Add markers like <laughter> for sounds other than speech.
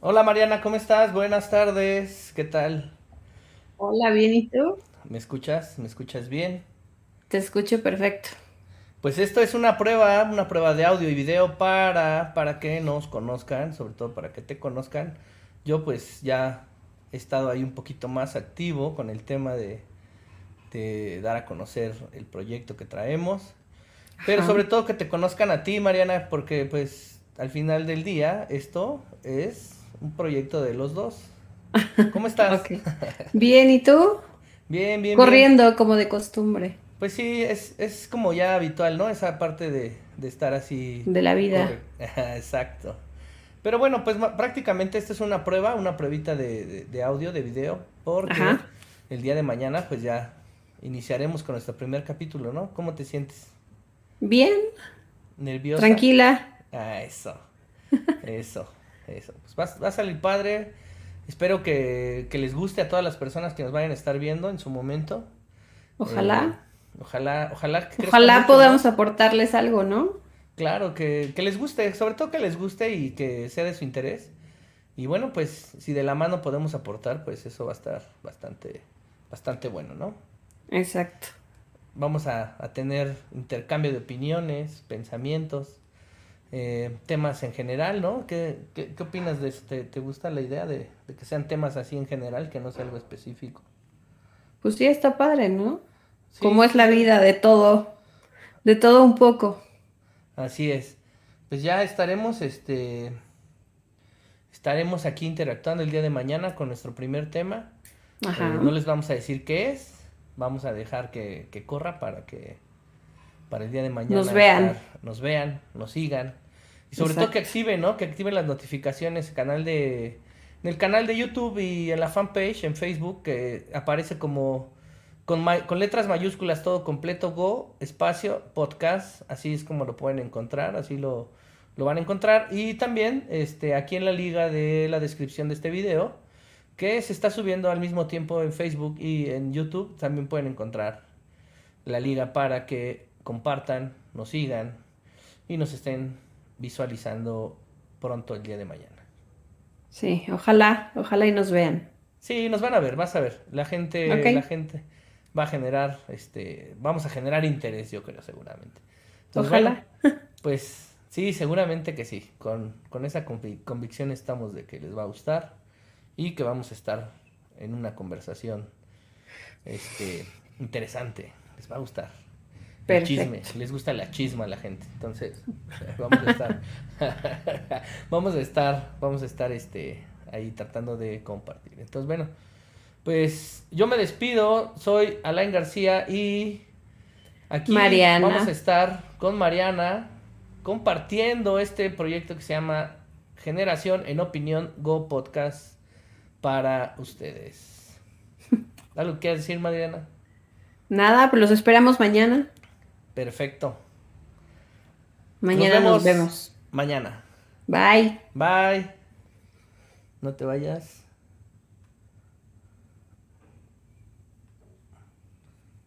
Hola Mariana, ¿cómo estás? Buenas tardes, ¿qué tal? Hola, bien, ¿y tú? ¿Me escuchas? ¿Me escuchas bien? Te escucho perfecto. Pues esto es una prueba, una prueba de audio y video para, para que nos conozcan, sobre todo para que te conozcan. Yo pues ya he estado ahí un poquito más activo con el tema de, de dar a conocer el proyecto que traemos. Pero Ajá. sobre todo que te conozcan a ti, Mariana, porque pues al final del día esto es un proyecto de los dos. <laughs> ¿Cómo estás? Bien, ¿y tú? Bien, bien, bien. Corriendo como de costumbre Pues sí, es, es como ya habitual, ¿no? Esa parte de, de estar así. de la vida. <laughs> Exacto. Pero bueno, pues prácticamente esta es una prueba, una pruebita de, de- de audio, de video, porque Ajá. el día de mañana pues ya iniciaremos con nuestro primer capítulo, ¿no? ¿Cómo te sientes? Bien, ¿Nerviosa? tranquila. Ah, eso. <laughs> Eso, eso. Pues va, va a salir padre. Espero que, que les guste a todas las personas que nos vayan a estar viendo en su momento. Ojalá. Eh, ojalá, ojalá que Ojalá podamos aportarles algo, ¿no? Claro, que, que les guste, sobre todo que les guste y que sea de su interés. Y bueno, pues si de la mano podemos aportar, pues eso va a estar bastante, bastante bueno, ¿no? Exacto. Vamos a, a tener intercambio de opiniones, pensamientos, eh, temas en general, ¿no? ¿Qué, qué, qué opinas de este? ¿Te gusta la idea de, de que sean temas así en general, que no sea algo específico? Pues sí, está padre, ¿no? Sí, Como es la vida, de todo, de todo un poco. Así es. Pues ya estaremos, este, estaremos aquí interactuando el día de mañana con nuestro primer tema. Ajá. Eh, no les vamos a decir qué es, vamos a dejar que, que corra para que para el día de mañana Nos vean. estar- nos vean, nos sigan y sobre todo que activen, ¿no? Que activen las notificaciones, el canal de en el canal de YouTube y en la fanpage en Facebook que aparece como con, con letras mayúsculas todo completo Go espacio podcast, así es como lo pueden encontrar, así lo lo van a encontrar y también este aquí en la liga de la descripción de este video que se está subiendo al mismo tiempo en Facebook y en YouTube. También pueden encontrar la liga para que compartan, nos sigan y nos estén visualizando pronto el día de mañana. Sí, ojalá, ojalá y nos vean. Sí, nos van a ver, vas a ver. La gente, la gente va a generar, este, vamos a generar interés, yo creo, seguramente. Entonces, Ojalá. bueno, pues sí, seguramente que sí. Con, con esa convi- convicción estamos de que les va a gustar y que vamos a estar en una conversación este, interesante. Les va a gustar. El chisme, les gusta la chisma a la gente. Entonces, vamos a estar <laughs> vamos a estar vamos a estar este ahí tratando de compartir. Entonces, bueno, pues yo me despido, soy Alain García y aquí Mariana. vamos a estar con Mariana compartiendo este proyecto que se llama Generación en Opinión Go Podcast para ustedes. <laughs> ¿Algo que decir, Mariana? Nada, pues los esperamos mañana. Perfecto. Mañana nos vemos vemos. Mañana. Bye. Bye. No te vayas.